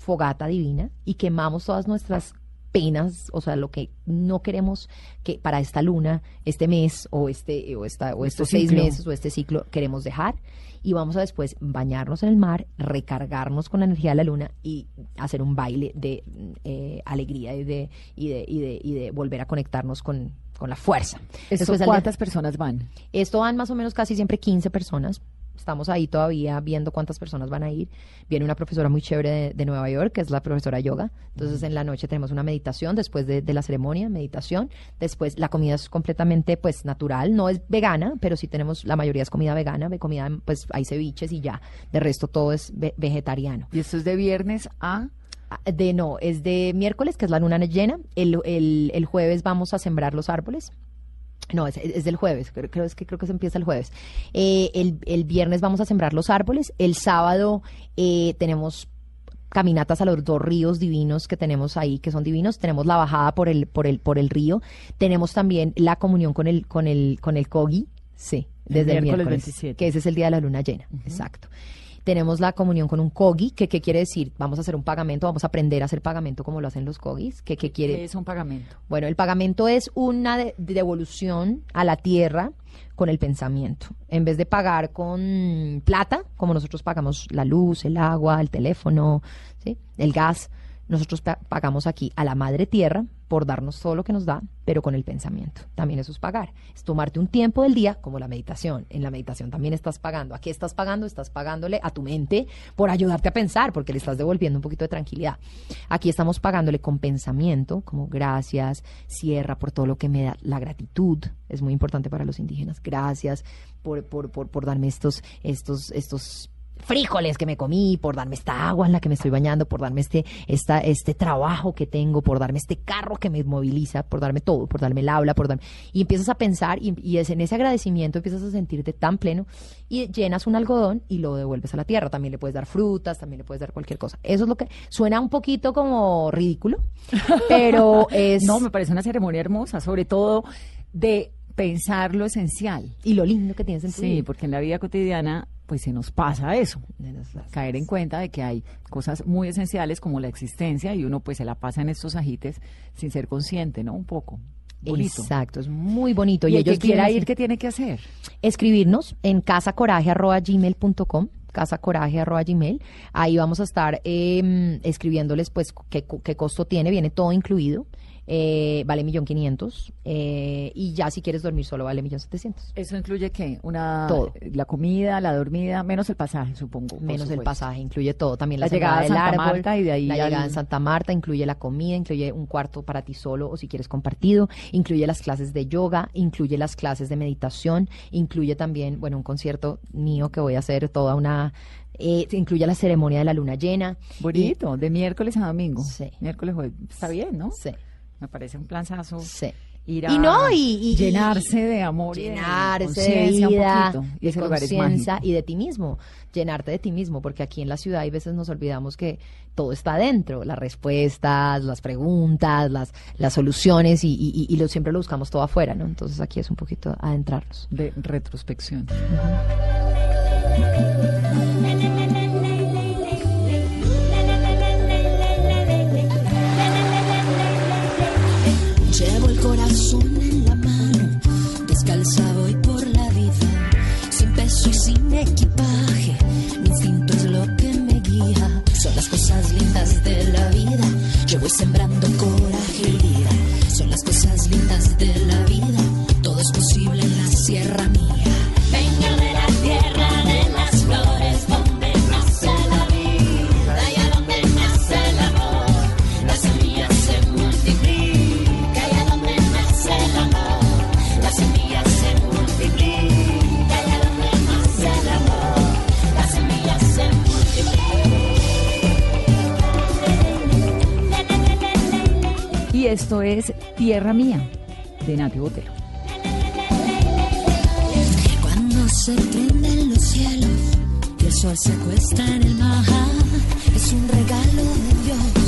fogata divina y quemamos todas nuestras penas, o sea, lo que no queremos que para esta luna, este mes o este o esta o Este estos seis ciclo. meses o este ciclo queremos dejar y vamos a después bañarnos en el mar, recargarnos con la energía de la luna y hacer un baile de eh, alegría y de y de, y de y de volver a conectarnos con con la fuerza. ¿Esto Después al ¿Cuántas personas van? esto van más o menos casi siempre 15 personas. Estamos ahí todavía viendo cuántas personas van a ir. Viene una profesora muy chévere de, de Nueva York, que es la profesora yoga. Entonces en la noche tenemos una meditación después de, de la ceremonia, meditación. Después la comida es completamente pues natural, no es vegana, pero sí tenemos, la mayoría es comida vegana, de comida pues hay ceviches y ya. De resto todo es ve- vegetariano. Y esto es de viernes a... Ah, De no, es de miércoles, que es la luna llena. El, el, el jueves vamos a sembrar los árboles. No, es, es del jueves, creo, creo- es que creo que se empieza el jueves. Eh, el, el viernes vamos a sembrar los árboles. El sábado eh, tenemos caminatas a los dos ríos divinos que tenemos ahí, que son divinos. Tenemos la bajada por el, por el, por el río. Tenemos también la comunión con el, con el, con el Kogi. Sí, desde el miércoles miércoles, 27. que ese es el día de la luna llena. Exacto. Tenemos la comunión con un Kogi, que qué quiere decir? Vamos a hacer un pagamento, vamos a aprender a hacer pagamento como lo hacen los Kogis. que qué quiere? ¿Qué es un pagamento? Bueno, el pagamento es una de- devolución a la tierra con el pensamiento. En vez de pagar con plata, como nosotros pagamos la luz, el agua, el teléfono, ¿sí? el gas, nosotros pa- pagamos aquí a la madre tierra por darnos todo lo que nos da, pero con el pensamiento. También eso es pagar. Es tomarte un tiempo del día, como la meditación. En la meditación también estás pagando. ¿A qué estás pagando? Estás pagándole a tu mente por ayudarte a pensar, porque le estás devolviendo un poquito de tranquilidad. Aquí estamos pagándole con pensamiento, como gracias, cierra por todo lo que me da. La gratitud es muy importante para los indígenas. Gracias por, por, por, por darme estos, estos, estos frijoles que me comí, por darme esta agua en la que me estoy bañando, por darme este, esta, este trabajo que tengo, por darme este carro que me moviliza, por darme todo, por darme el habla, por darme... Y empiezas a pensar y, y es en ese agradecimiento empiezas a sentirte tan pleno y llenas un algodón y lo devuelves a la tierra. También le puedes dar frutas, también le puedes dar cualquier cosa. Eso es lo que suena un poquito como ridículo, [laughs] pero es... No, me parece una ceremonia hermosa, sobre todo de pensar lo esencial. Y lo lindo que tienes en tu Sí, vida. porque en la vida cotidiana pues se nos pasa eso, caer en cuenta de que hay cosas muy esenciales como la existencia y uno pues se la pasa en estos ajites sin ser consciente, ¿no? Un poco. Bonito. Exacto, es muy bonito. Y, el que ellos quiera vienen ir, ¿qué tiene que hacer? escribirnos en casacoraje.gmail.com casacoraje.gmail ahí vamos a estar eh, escribiéndoles pues qué, qué costo tiene, viene todo incluido eh, vale millón quinientos eh, y ya si quieres dormir solo vale millón setecientos ¿Eso incluye qué? Una, Todo. La comida, la dormida, menos el pasaje, supongo. menos el pasaje, incluye todo, también la, La llegada a Santa árbol, Marta y de ahí la al- llegada en Santa Marta, incluye la comida, incluye un cuarto para ti solo o si quieres compartido, incluye las clases de yoga, incluye las clases de meditación, incluye también, bueno, un concierto mío que voy a hacer toda una, eh, incluye la ceremonia de la luna llena. Bonito, de miércoles a domingo. Sí. Miércoles, jueves. Está bien, ¿no? Sí, Me parece un planzazo. sí. Ir Y a no, y- y- llenarse de amor, y de llenarse de un vida, poquito. Y de conciencia y de ti mismo, llenarte de ti mismo, porque aquí en la ciudad hay veces nos olvidamos que todo está adentro, las respuestas, las preguntas, las, las soluciones y, y- y lo, siempre lo buscamos todo afuera, ¿no? Entonces aquí es un poquito adentrarnos. de retrospección. Voy sembrando coraje y vida. Son las cosas lindas de la vida. Todo es posible en la sierra mía. Esto es Tierra Mía, de Nati Botero. Cuando se prenden los cielos y el sol se acuesta en el mar, es un regalo de Dios,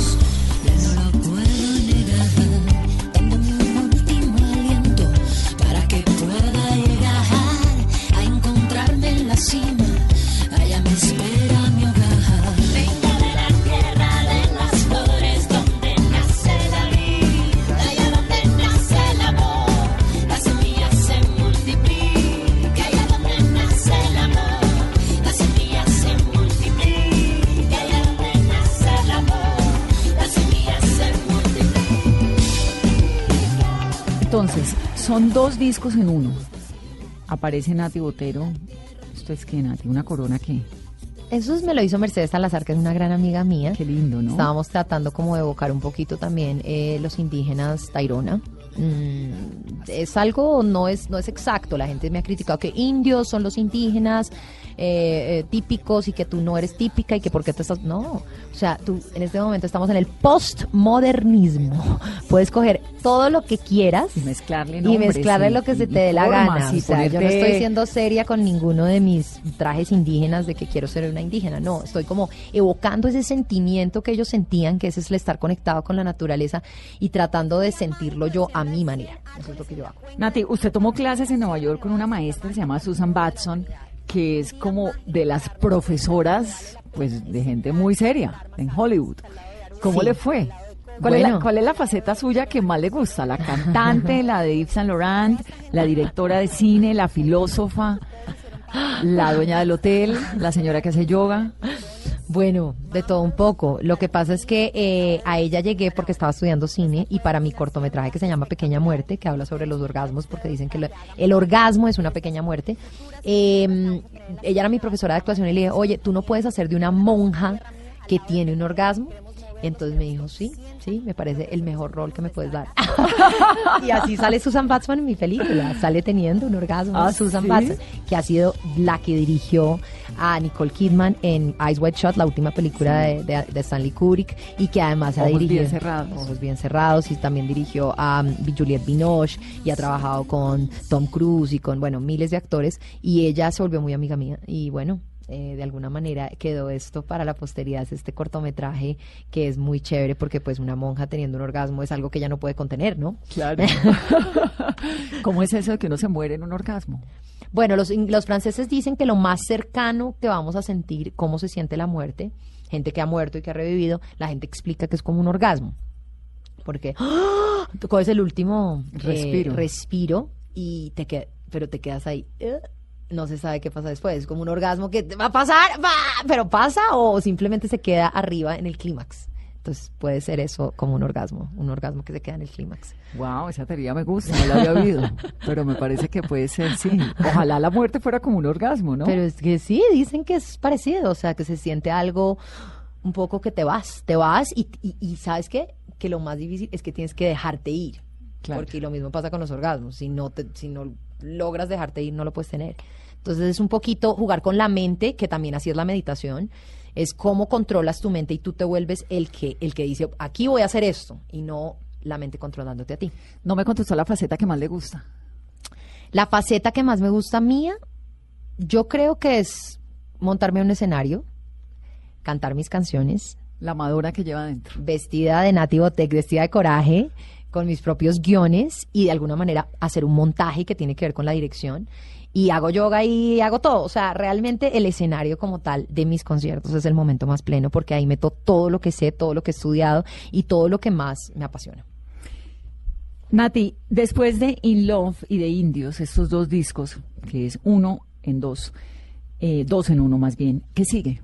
son dos discos en uno. Aparece Nati Botero. ¿Esto es que Nati? ¿Una corona qué? Eso es- me lo hizo Mercedes Salazar, que es una gran amiga mía. Qué lindo, ¿no? Estábamos tratando como de evocar un poquito también eh, los indígenas Tairona. Mm, es algo, no es, no es exacto. La gente me ha criticado que indios son los indígenas eh, eh, típicos y que tú no eres típica y que por qué te estás... No, o sea, tú en este momento estamos en el postmodernismo. [laughs] Puedes coger todo lo que quieras Y mezclarle y nombres mezclarle lo que se te dé la gana. y O sea, yo no estoy siendo seria con ninguno de mis trajes indígenas de que quiero ser una indígena. No, estoy como evocando ese sentimiento que ellos sentían, que ese es el estar conectado con la naturaleza y tratando de sentirlo yo a mi manera. Eso es lo que yo hago. Nati, usted tomó clases en Nueva York con una maestra que se llama Susan Batson, que es como de las profesoras, pues, de gente muy seria en Hollywood. ¿Cómo Sí. le fue? ¿Cuál, es la, cuál es la faceta suya que más le gusta? ¿La cantante, [laughs] la de Yves Saint Laurent, la directora de cine, la filósofa, la dueña del hotel, la señora que hace yoga? Bueno, de todo un poco. Lo que pasa es que eh, a ella llegué porque estaba estudiando cine y para mi cortometraje que se llama Pequeña Muerte, que habla sobre los orgasmos, porque dicen que el orgasmo es una pequeña muerte. eh, ella era mi profesora de actuación y le dije, oye, tú no puedes hacer de una monja que tiene un orgasmo. Entonces me dijo, sí, sí, me parece el mejor rol que me puedes dar. [laughs] y así sale Susan Batman en mi película, sale teniendo un orgasmo. ¿Ah, Susan sí? Batman, que ha sido la que dirigió a Nicole Kidman en Eyes Wide Shut, la última película de, de- de Stanley Kubrick, y que además ha dirigido bien cerrados. Ojos bien cerrados, y también dirigió a um, Juliette Binoche y ha trabajado con Tom Cruise y con, bueno, miles de actores, y ella se volvió muy amiga mía, y bueno. Eh, de alguna manera quedó esto para la posteridad, es este cortometraje que es muy chévere porque pues una monja teniendo un orgasmo es algo que ella no puede contener, ¿no? Claro. [laughs] ¿Cómo es eso de que uno se muere en un orgasmo? Bueno, los, los franceses dicen que lo más cercano que vamos a sentir cómo se siente la muerte, gente que ha muerto y que ha revivido, la gente explica que es como un orgasmo. Porque ¡ah! tú coges el último eh, Respiro. respiro y te quedas, pero te quedas ahí. No se sabe qué pasa después. Es como un orgasmo que va a pasar, va, pero pasa o simplemente se queda arriba en el clímax. Entonces puede ser eso como un orgasmo, un orgasmo que se queda en el clímax. Wow, esa teoría me gusta, no la había oído, [laughs] pero me parece que puede ser, sí. Ojalá la muerte fuera como un orgasmo, ¿no? Pero es que sí, dicen que es parecido, o sea, que se siente algo un poco que te vas, te vas y, y, y ¿sabes qué? Que lo más difícil es que tienes que dejarte ir. Claro. Porque lo mismo pasa con los orgasmos, si no, te, si no logras dejarte ir, no lo puedes tener. Entonces es un poquito jugar con la mente, que también así es la meditación, es cómo controlas tu mente y tú te vuelves el que, el que dice, aquí voy a hacer esto, y no la mente controlándote a ti. No me contestó la faceta que más le gusta. La faceta que más me gusta mía, yo creo que es montarme en un escenario, cantar mis canciones, La madura que lleva adentro. vestida de Nativo Tech, vestida de coraje, con mis propios guiones y de alguna manera hacer un montaje que tiene que ver con la dirección. Y hago yoga y hago todo. O sea, realmente el escenario como tal de mis conciertos es el momento más pleno porque ahí meto todo lo que sé, todo lo que he estudiado y todo lo que más me apasiona. Nati, después de In Love y de Indios, estos dos discos, que es uno en dos, eh, dos en uno más bien, ¿qué sigue?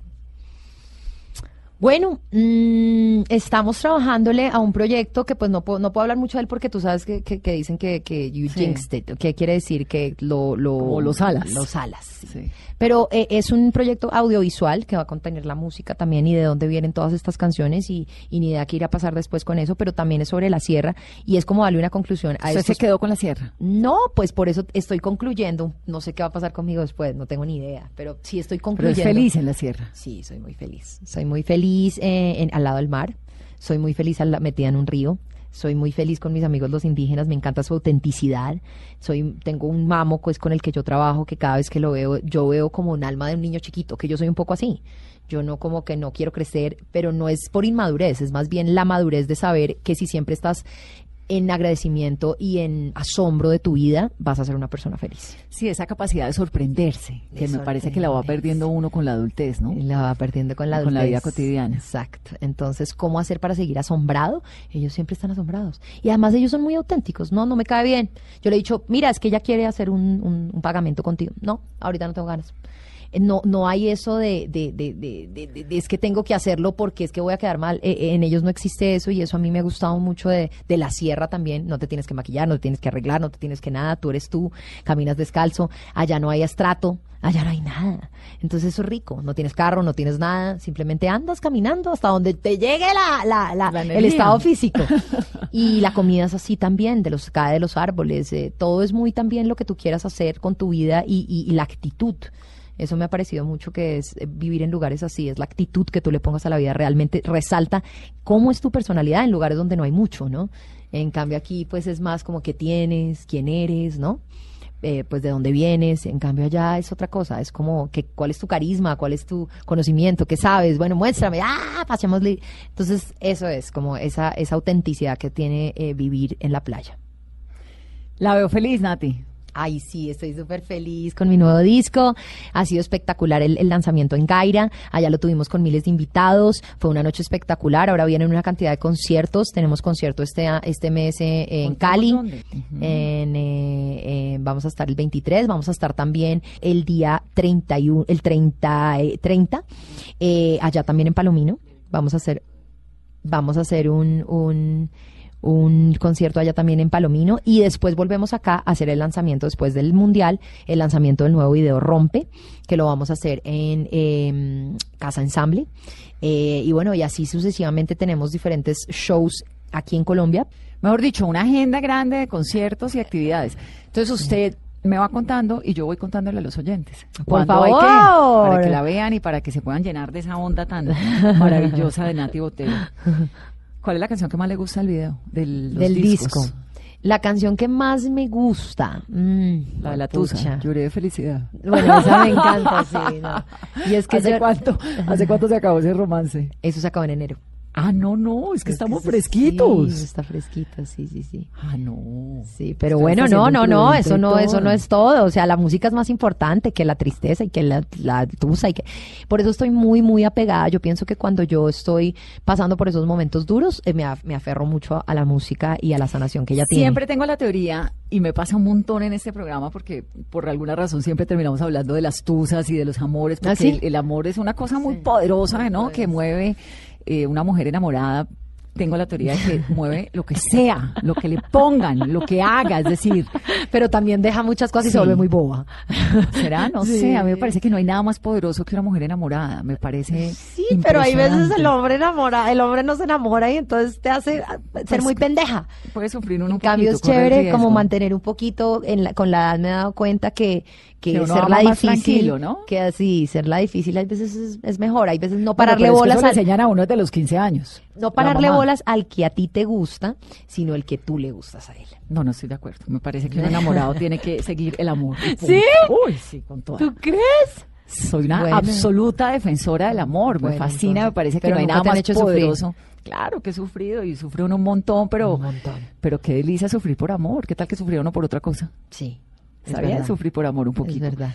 Bueno, mm, estamos trabajándole a un proyecto que pues no puedo, no puedo hablar mucho de él porque tú sabes que, que- que dicen que, que you Sí. jinxed it, que quiere decir que lo... lo los alas. Los alas, sí. Sí. Pero eh, es un proyecto audiovisual que va a contener la música también y de dónde vienen todas estas canciones y, y ni idea qué irá a pasar después con eso, pero también es sobre la sierra y es como darle una conclusión a Usted se quedó con la sierra. No, pues por eso estoy concluyendo, no sé qué va a pasar conmigo después, no tengo ni idea, pero sí estoy Pero concluyendo. es feliz en la sierra. Sí, soy muy feliz. Soy muy feliz eh, en- al lado del mar. Soy muy feliz al metida en un río. Soy muy feliz con mis amigos los indígenas, me encanta su autenticidad. Soy, tengo un mamo pues, con el que yo trabajo, que cada vez que lo veo, yo veo como un alma de un niño chiquito, que yo soy un poco así. Yo no como que no quiero crecer, pero no es por inmadurez, es más bien la madurez de saber que si siempre estás en agradecimiento y en asombro de tu vida, vas a ser una persona feliz. Sí, esa capacidad de sorprenderse, que De me parece que la va perdiendo uno con la adultez, ¿no? La va perdiendo con la Con la adultez. vida cotidiana. Exacto. Entonces, ¿cómo hacer para seguir asombrado? Ellos siempre están asombrados. Y además ellos son muy auténticos. No, no me cae bien. Yo le he dicho, mira, es que ella quiere hacer un, un- un pagamento contigo. No, ahorita no tengo ganas. Eh, No, no hay eso de, de, de, de- de- de- de es que tengo que hacerlo porque es que voy a quedar mal. Eh, eh, en ellos no existe eso y eso a mí me ha gustado mucho de, de la sierra también. No te tienes que maquillar, no te tienes que arreglar, no te tienes que nada. Tú eres tú, caminas descalzo. Allá no hay estrato, allá no hay nada. Entonces eso es rico. No tienes carro, no tienes nada. Simplemente andas caminando hasta donde te llegue la, la- la- La el estado físico. [laughs] Y la comida es así también, de los cae de los árboles. eh, todo es muy también lo que tú quieras hacer con tu vida y, y- y la actitud. Eso me ha parecido mucho que es eh, vivir en lugares así, es la actitud que tú le pongas a la vida. Realmente resalta cómo es tu personalidad en lugares donde no hay mucho, ¿no? En cambio aquí pues es más como que tienes, quién eres, ¿no? Eh, pues de dónde vienes, en cambio allá es otra cosa, es como que cuál es tu carisma, cuál es tu conocimiento, qué sabes, bueno, muéstrame, ah, pasémosle. Entonces eso es como esa, esa autenticidad que tiene eh, vivir en la playa. La veo feliz, Nati. Ay, sí, estoy súper feliz con mi nuevo disco. Ha sido espectacular el, el lanzamiento en Gaira. Allá lo tuvimos con miles de invitados. Fue una noche espectacular. Ahora vienen una cantidad de conciertos. Tenemos concierto este, este mes eh, en Cali. En, eh, eh, vamos a estar el 23, vamos a estar también el día 31, el 30, eh, 30 eh, allá también en Palomino. Vamos a hacer, vamos a hacer un, un, un concierto allá también en Palomino y después volvemos acá a hacer el lanzamiento después del Mundial, el lanzamiento del nuevo video Rompe, que lo vamos a hacer en eh, Casa Ensamble. Eh, y bueno, y así sucesivamente tenemos diferentes shows aquí en Colombia. Mejor dicho, una agenda grande de conciertos y actividades. Entonces usted me va contando y yo voy contándole a los oyentes. Por ¿Cuándo hay favor. Para que la vean y para que se puedan llenar de esa onda tan maravillosa de Nati Botero. [laughs] ¿Cuál es la canción que más le gusta del video? Del, los del discos? disco. La canción que más me gusta. mm, La de la pucha. tusa. Lloré de felicidad. Bueno, esa me encanta, sí. no. [laughs] Y es que ¿Hace yo- cuánto, ¿Hace cuánto se acabó ese romance? Eso se acabó en enero. Ah, no, no, es que Es estamos fresquitos. está fresquito, sí, sí, sí. Ah, no. Sí, pero bueno, no, no, no, eso no, eso no es todo. O sea, la música es más importante que la tristeza y que la, la tusa y que. Por eso estoy muy, muy apegada. Yo pienso que cuando yo estoy pasando por esos momentos duros, eh, me, me aferro mucho a, a la música y a la sanación que ella tiene. Siempre tengo la teoría, y me pasa un montón en este programa, porque por alguna razón siempre terminamos hablando de las tusas y de los amores, porque ¿Ah, sí? el, el amor es una cosa muy poderosa, ¿no? Que mueve eh, una mujer enamorada. Tengo la teoría de que [laughs] mueve lo que sea, lo que le pongan, lo que haga, es decir, Pero también deja muchas cosas y se vuelve muy boba. ¿será? No Sí. sé, a mí me parece que no hay nada más poderoso que una mujer enamorada, me parece Sí, pero hay veces el hombre enamora, el hombre no se enamora y entonces te hace ser Pues, muy pendeja. Puede sufrir En un cambio poquito, es chévere como mantener un poquito, en la- con la edad me he dado cuenta que, que, Que ser la difícil, ¿no? que así, ser la difícil a veces es, es mejor, hay veces no pararle bolas al, enseñan a uno desde los 15 años. no pararle mamá. Bolas al que a ti te gusta, sino el que tú le gustas a él. No, no estoy de acuerdo. Me parece que un enamorado tiene que seguir el amor. [laughs] ¿Sí? Uy, sí, con toda. crees? Soy una Bueno. absoluta defensora del amor. me fascina, entonces, me parece que no hay nada más hecho sufrir. poderoso. Claro que he sufrido y sufre uno un montón, pero, Un montón. pero qué delicia sufrir por amor. ¿Qué tal que sufría uno por otra cosa? Sí. Está bien sufrir por amor un Es poquito. verdad.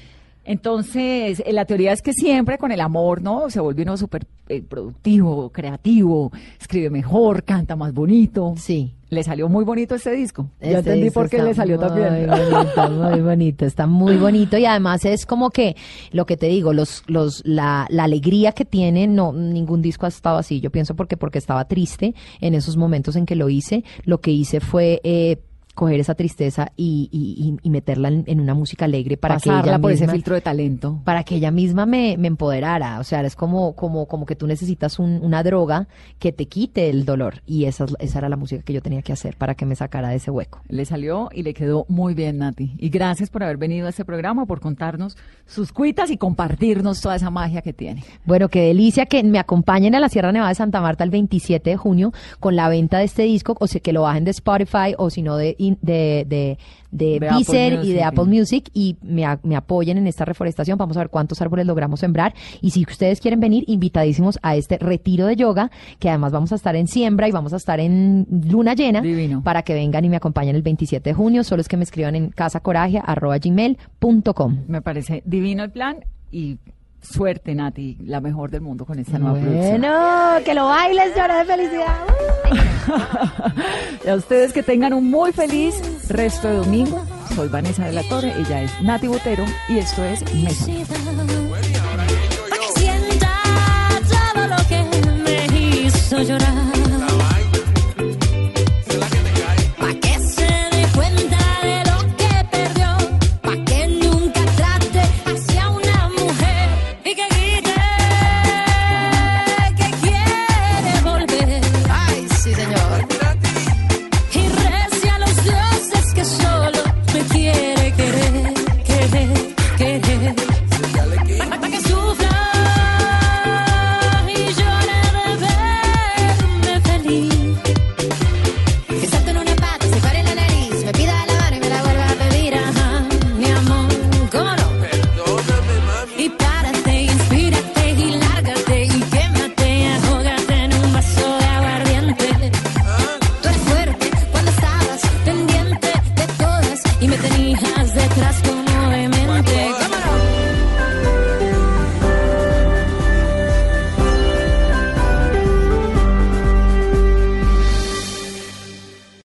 Entonces, eh, la teoría es que siempre con el amor, ¿no? Se vuelve uno súper eh, productivo, creativo, escribe mejor, canta más bonito. Sí. Le salió muy bonito este disco. ya Este entendí disco por qué le salió muy también. Bonito, muy bonito, está muy bonito y además es como que lo que te digo, los, los, la, la alegría que tiene, no, ningún disco ha estado así. Yo pienso porque porque estaba triste en esos momentos en que lo hice. Lo que hice fue eh, coger esa tristeza y, y- y- y meterla en, en una música alegre para que ella por ese misma- filtro de talento. para que ella misma me, me empoderara. O sea, es como, como, como que tú necesitas un- una droga que te quite el dolor. Y esa, es- esa era la música que yo tenía que hacer para que me sacara de ese hueco. Le salió y le quedó muy bien, Nati. Y gracias por haber venido a este programa, por contarnos sus cuitas y compartirnos toda esa magia que tiene. Bueno, qué delicia que me acompañen a la Sierra Nevada de Santa Marta el 27 de junio con la venta de este disco, o sea, que lo bajen de Spotify o si no de, de, de, de De y de Apple. Music y me, apoyen en esta reforestación. Vamos a ver cuántos árboles logramos sembrar. Y si ustedes quieren venir, invitadísimos a este retiro de yoga, que además vamos a estar en siembra y vamos a estar en luna llena Divino. para que vengan y me acompañen el 27 de junio. Solo es que me escriban en casacoraje.gmail.com. Me parece divino el plan y suerte, Nati, la mejor del mundo con esta nueva producción. Bueno, que lo bailes, llora de felicidad. [laughs] Y a ustedes que tengan un muy feliz resto de domingo. Soy Vanessa de la Torre, ella es Nati Botero y esto es Mesa. Para que sienta todo lo que me hizo llorar.